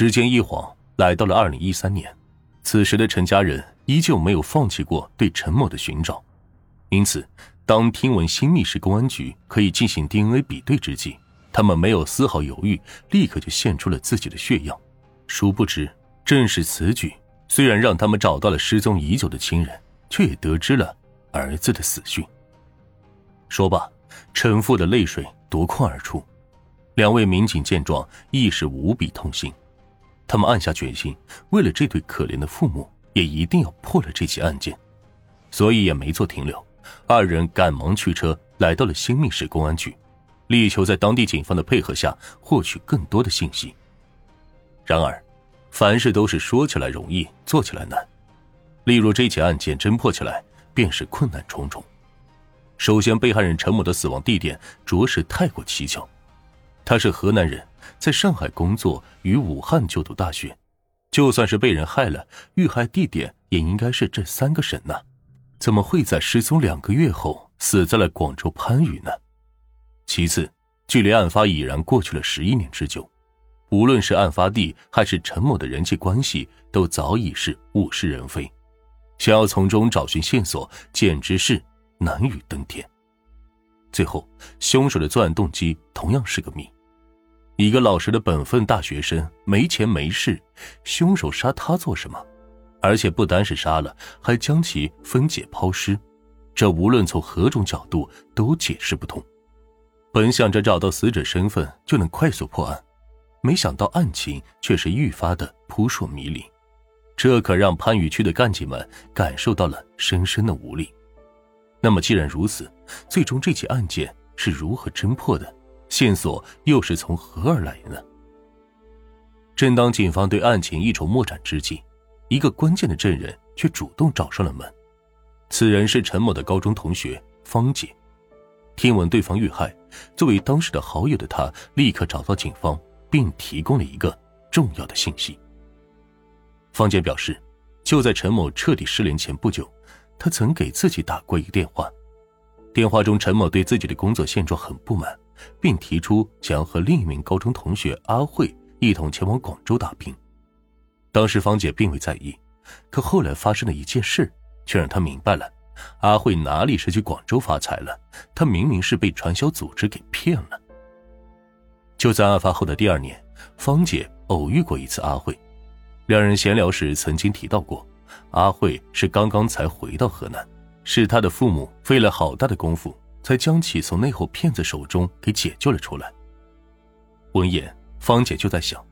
时间一晃来到了二零一三年，此时的陈家人依旧没有放弃过对陈某的寻找，因此，当听闻新密市公安局可以进行 DNA 比对之际，他们没有丝毫犹豫，立刻就献出了自己的血样。殊不知，正是此举，虽然让他们找到了失踪已久的亲人，却也得知了儿子的死讯。说罢，陈父的泪水夺眶而出。两位民警见状，亦是无比痛心。他们暗下决心，为了这对可怜的父母，也一定要破了这起案件。所以也没做停留，二人赶忙驱车来到了新密市公安局，力求在当地警方的配合下获取更多的信息。然而，凡事都是说起来容易，做起来难。例如这起案件侦破起来，便是困难重重。首先，被害人陈某的死亡地点着实太过蹊跷。他是河南人，在上海工作，于武汉就读大学。就算是被人害了，遇害地点也应该是这三个省呢？怎么会在失踪两个月后死在了广州番禺呢？其次，距离案发已然过去了十一年之久，无论是案发地还是陈某的人际关系，都早已是物是人非，想要从中找寻线索，简直是难于登天。最后，凶手的作案动机同样是个谜。一个老实的本分大学生，没钱没势，凶手杀他做什么？而且不单是杀了，还将其分解抛尸，这无论从何种角度都解释不通。本想着找到死者身份就能快速破案，没想到案情却是愈发的扑朔迷离，这可让番禺区的干警们感受到了深深的无力。那么既然如此，最终这起案件是如何侦破的？线索又是从何而来呢？正当警方对案情一筹莫展之际，一个关键的证人却主动找上了门。此人是陈某的高中同学方姐。听闻对方遇害，作为当时的好友的他，立刻找到警方，并提供了一个重要的信息。方姐表示，就在陈某彻底失联前不久，他曾给自己打过一个电话。电话中，陈某对自己的工作现状很不满。并提出想要和另一名高中同学阿慧一同前往广州打拼。当时方姐并未在意，可后来发生的一件事，却让她明白了：阿慧哪里是去广州发财了？她明明是被传销组织给骗了。就在案发后的第二年，方姐偶遇过一次阿慧，两人闲聊时曾经提到过，阿慧是刚刚才回到河南，是她的父母费了好大的功夫。才将其从那伙骗子手中给解救了出来。闻言，方姐就在想：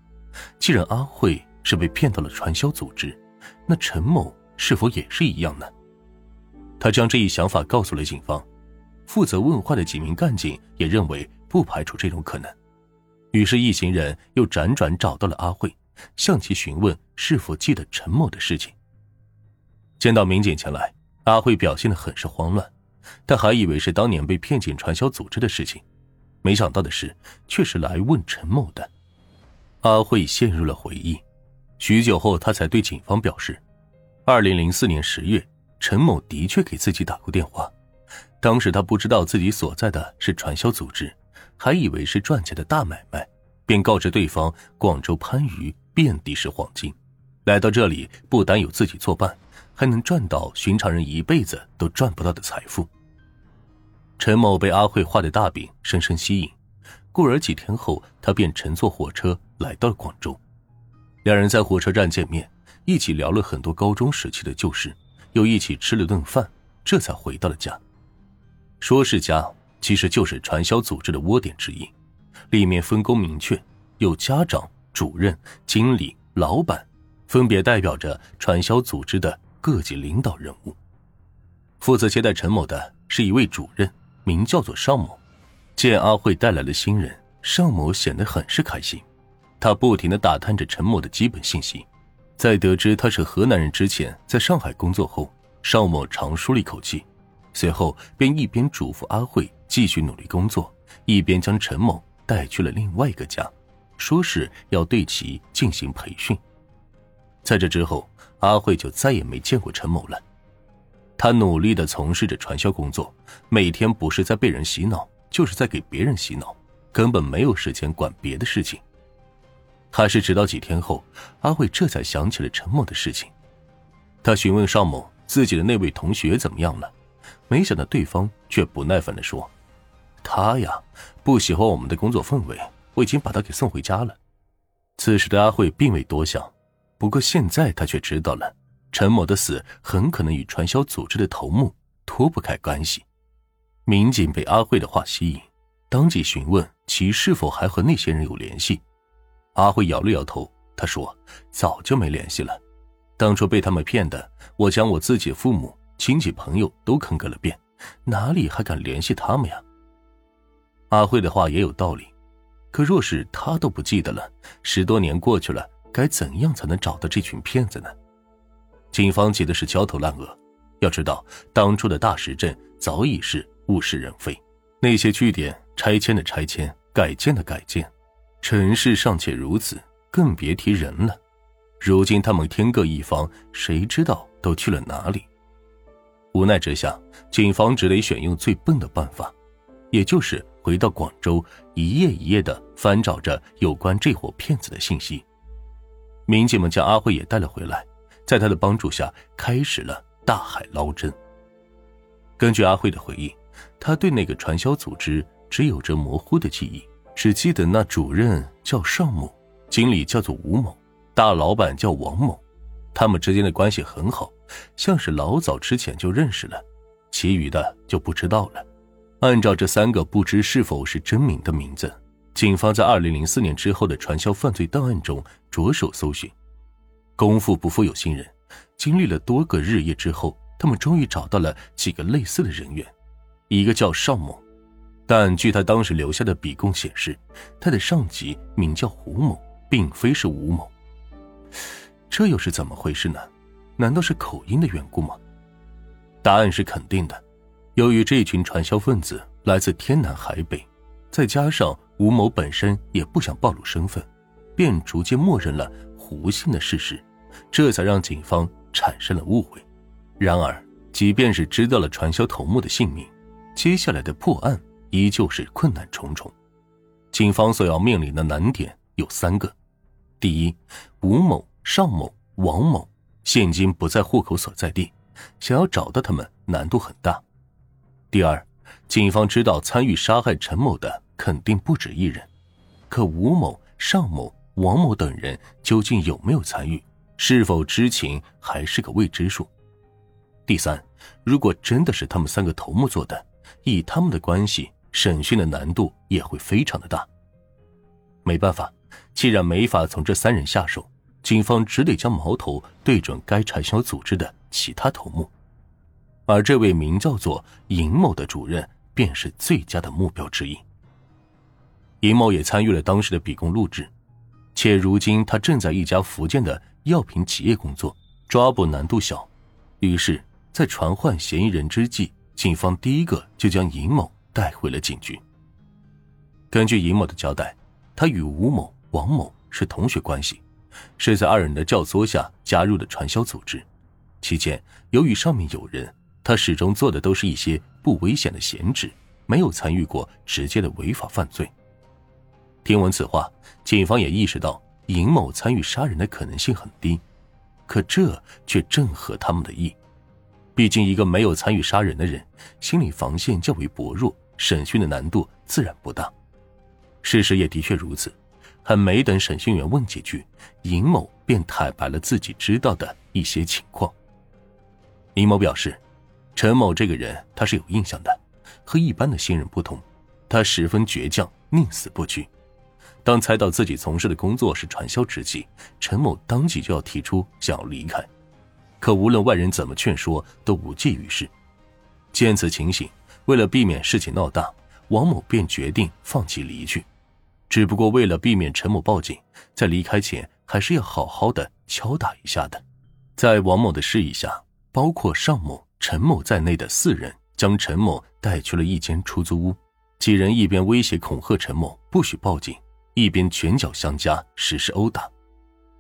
既然阿慧是被骗到了传销组织，那陈某是否也是一样呢？她将这一想法告诉了警方，负责问话的几名干警也认为不排除这种可能。于是，一行人又辗转找到了阿慧，向其询问是否记得陈某的事情。见到民警前来，阿慧表现得很是慌乱。他还以为是当年被骗进传销组织的事情，没想到的是，却是来问陈某的。阿慧陷入了回忆，许久后，他才对警方表示，二零零四年十月，陈某的确给自己打过电话，当时他不知道自己所在的是传销组织，还以为是赚钱的大买卖，便告知对方广州番禺遍地是黄金，来到这里不单有自己作伴，还能赚到寻常人一辈子都赚不到的财富。陈某被阿慧画的大饼深深吸引，故而几天后，他便乘坐火车来到了广州。两人在火车站见面，一起聊了很多高中时期的旧事，又一起吃了顿饭，这才回到了家。说是家，其实就是传销组织的窝点之一，里面分工明确，有家长、主任、经理、老板，分别代表着传销组织的各级领导人物。负责接待陈某的是一位主任。名叫做尚某，见阿慧带来了新人，尚某显得很是开心。他不停的打探着陈某的基本信息，在得知他是河南人之前，在上海工作后，尚某长舒了一口气，随后便一边嘱咐阿慧继续努力工作，一边将陈某带去了另外一个家，说是要对其进行培训。在这之后，阿慧就再也没见过陈某了。他努力的从事着传销工作，每天不是在被人洗脑，就是在给别人洗脑，根本没有时间管别的事情。还是直到几天后，阿慧这才想起了陈某的事情。他询问邵某自己的那位同学怎么样了，没想到对方却不耐烦的说：“他呀，不喜欢我们的工作氛围，我已经把他给送回家了。”此时的阿慧并未多想，不过现在他却知道了，陈某的死很可能与传销组织的头目脱不开关系。民警被阿慧的话吸引，当即询问其是否还和那些人有联系。阿慧摇了摇头，他说：“早就没联系了，当初被他们骗的，我将我自己父母、亲戚、朋友都坑个了遍，哪里还敢联系他们呀？”阿慧的话也有道理，可若是他都不记得了，十多年过去了，该怎样才能找到这群骗子呢？警方急的是焦头烂额，要知道当初的大石镇早已是物是人非，那些据点拆迁的拆迁，改建的改建。城市尚且如此，更别提人了。如今他们天各一方，谁知道都去了哪里？无奈之下，警方只得选用最笨的办法，也就是回到广州，一页一页的翻找着有关这伙骗子的信息。民警们将阿慧也带了回来，在他的帮助下，开始了大海捞针。根据阿慧的回忆，他对那个传销组织只有着模糊的记忆。只记得那主任叫尚某，经理叫做吴某，大老板叫王某，他们之间的关系很好，像是老早之前就认识了，其余的就不知道了。按照这三个不知是否是真名的名字，警方在二零零四年之后的传销犯罪档案中着手搜寻。功夫不负有心人，经历了多个日夜之后，他们终于找到了几个类似的人员，一个叫邵某。但据他当时留下的笔供显示，他的上级名叫胡某，并非是吴某。这又是怎么回事呢？难道是口音的缘故吗？答案是肯定的。由于这群传销分子来自天南海北，再加上吴某本身也不想暴露身份，便逐渐默认了胡姓的事实，这才让警方产生了误会。然而，即便是知道了传销头目的姓名，接下来的破案。依旧是困难重重，警方所要面临的难点有三个：第一，吴某、邵某、王某现今不在户口所在地，想要找到他们难度很大；第二，警方知道参与杀害陈某的肯定不止一人，可吴某、邵某、王某等人究竟有没有参与，是否知情还是个未知数；第三，如果真的是他们三个头目做的，以他们的关系。审讯的难度也会非常的大。没办法，既然没法从这三人下手，警方只得将矛头对准该传销组织的其他头目，而这位名叫做尹某的主任便是最佳的目标之一。尹某也参与了当时的笔供录制，且如今他正在一家福建的药品企业工作，抓捕难度小。于是，在传唤嫌疑人之际，警方第一个就将尹某。带回了警局。根据尹某的交代，他与吴某、王某是同学关系，是在二人的教唆下加入的传销组织。期间，由于上面有人，他始终做的都是一些不危险的闲职，没有参与过直接的违法犯罪。听闻此话，警方也意识到尹某参与杀人的可能性很低，可这却正合他们的意。毕竟，一个没有参与杀人的人，心理防线较为薄弱。审讯的难度自然不大，事实也的确如此。还没等审讯员问几句，尹某便坦白了自己知道的一些情况。尹某表示，陈某这个人他是有印象的，和一般的新人不同，他十分倔强，宁死不屈。当猜到自己从事的工作是传销之际，陈某当即就要提出想要离开，可无论外人怎么劝说，都无济于事。见此情形。为了避免事情闹大，王某便决定放弃离去。只不过为了避免陈某报警，在离开前还是要好好的敲打一下的。在王某的示意下，包括尚某、陈某在内的四人将陈某带去了一间出租屋。几人一边威胁恐吓陈某不许报警，一边拳脚相加实施殴打。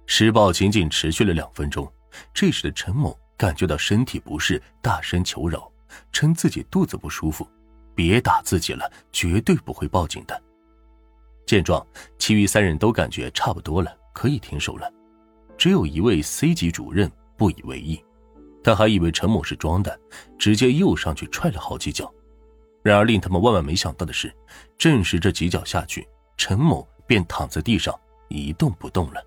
施暴仅仅持续了两分钟，这时的陈某感觉到身体不适，大声求饶。称自己肚子不舒服，别打自己了，绝对不会报警的。见状，其余三人都感觉差不多了，可以停手了，只有一位 C 级主任不以为意，他还以为陈某是装的，直接又上去踹了好几脚。然而令他们万万没想到的是，正是这几脚下去，陈某便躺在地上一动不动了。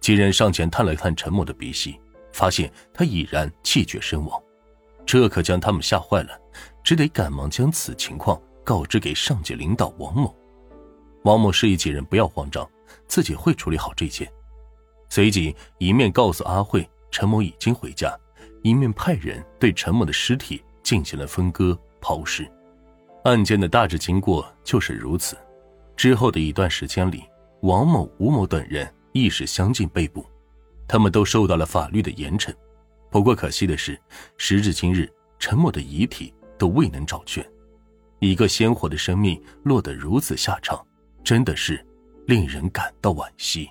几人上前探了探陈某的鼻息，发现他已然气绝身亡，这可将他们吓坏了，只得赶忙将此情况告知给上级领导王某。王某示意几人不要慌张，自己会处理好这件。随即一面告诉阿慧陈某已经回家，一面派人对陈某的尸体进行了分割抛尸。案件的大致经过就是如此。之后的一段时间里，王某、吴某等人。意识相近被捕，他们都受到了法律的严惩。不过可惜的是，时至今日，陈某的遗体都未能找全，一个鲜活的生命落得如此下场，真的是令人感到惋惜。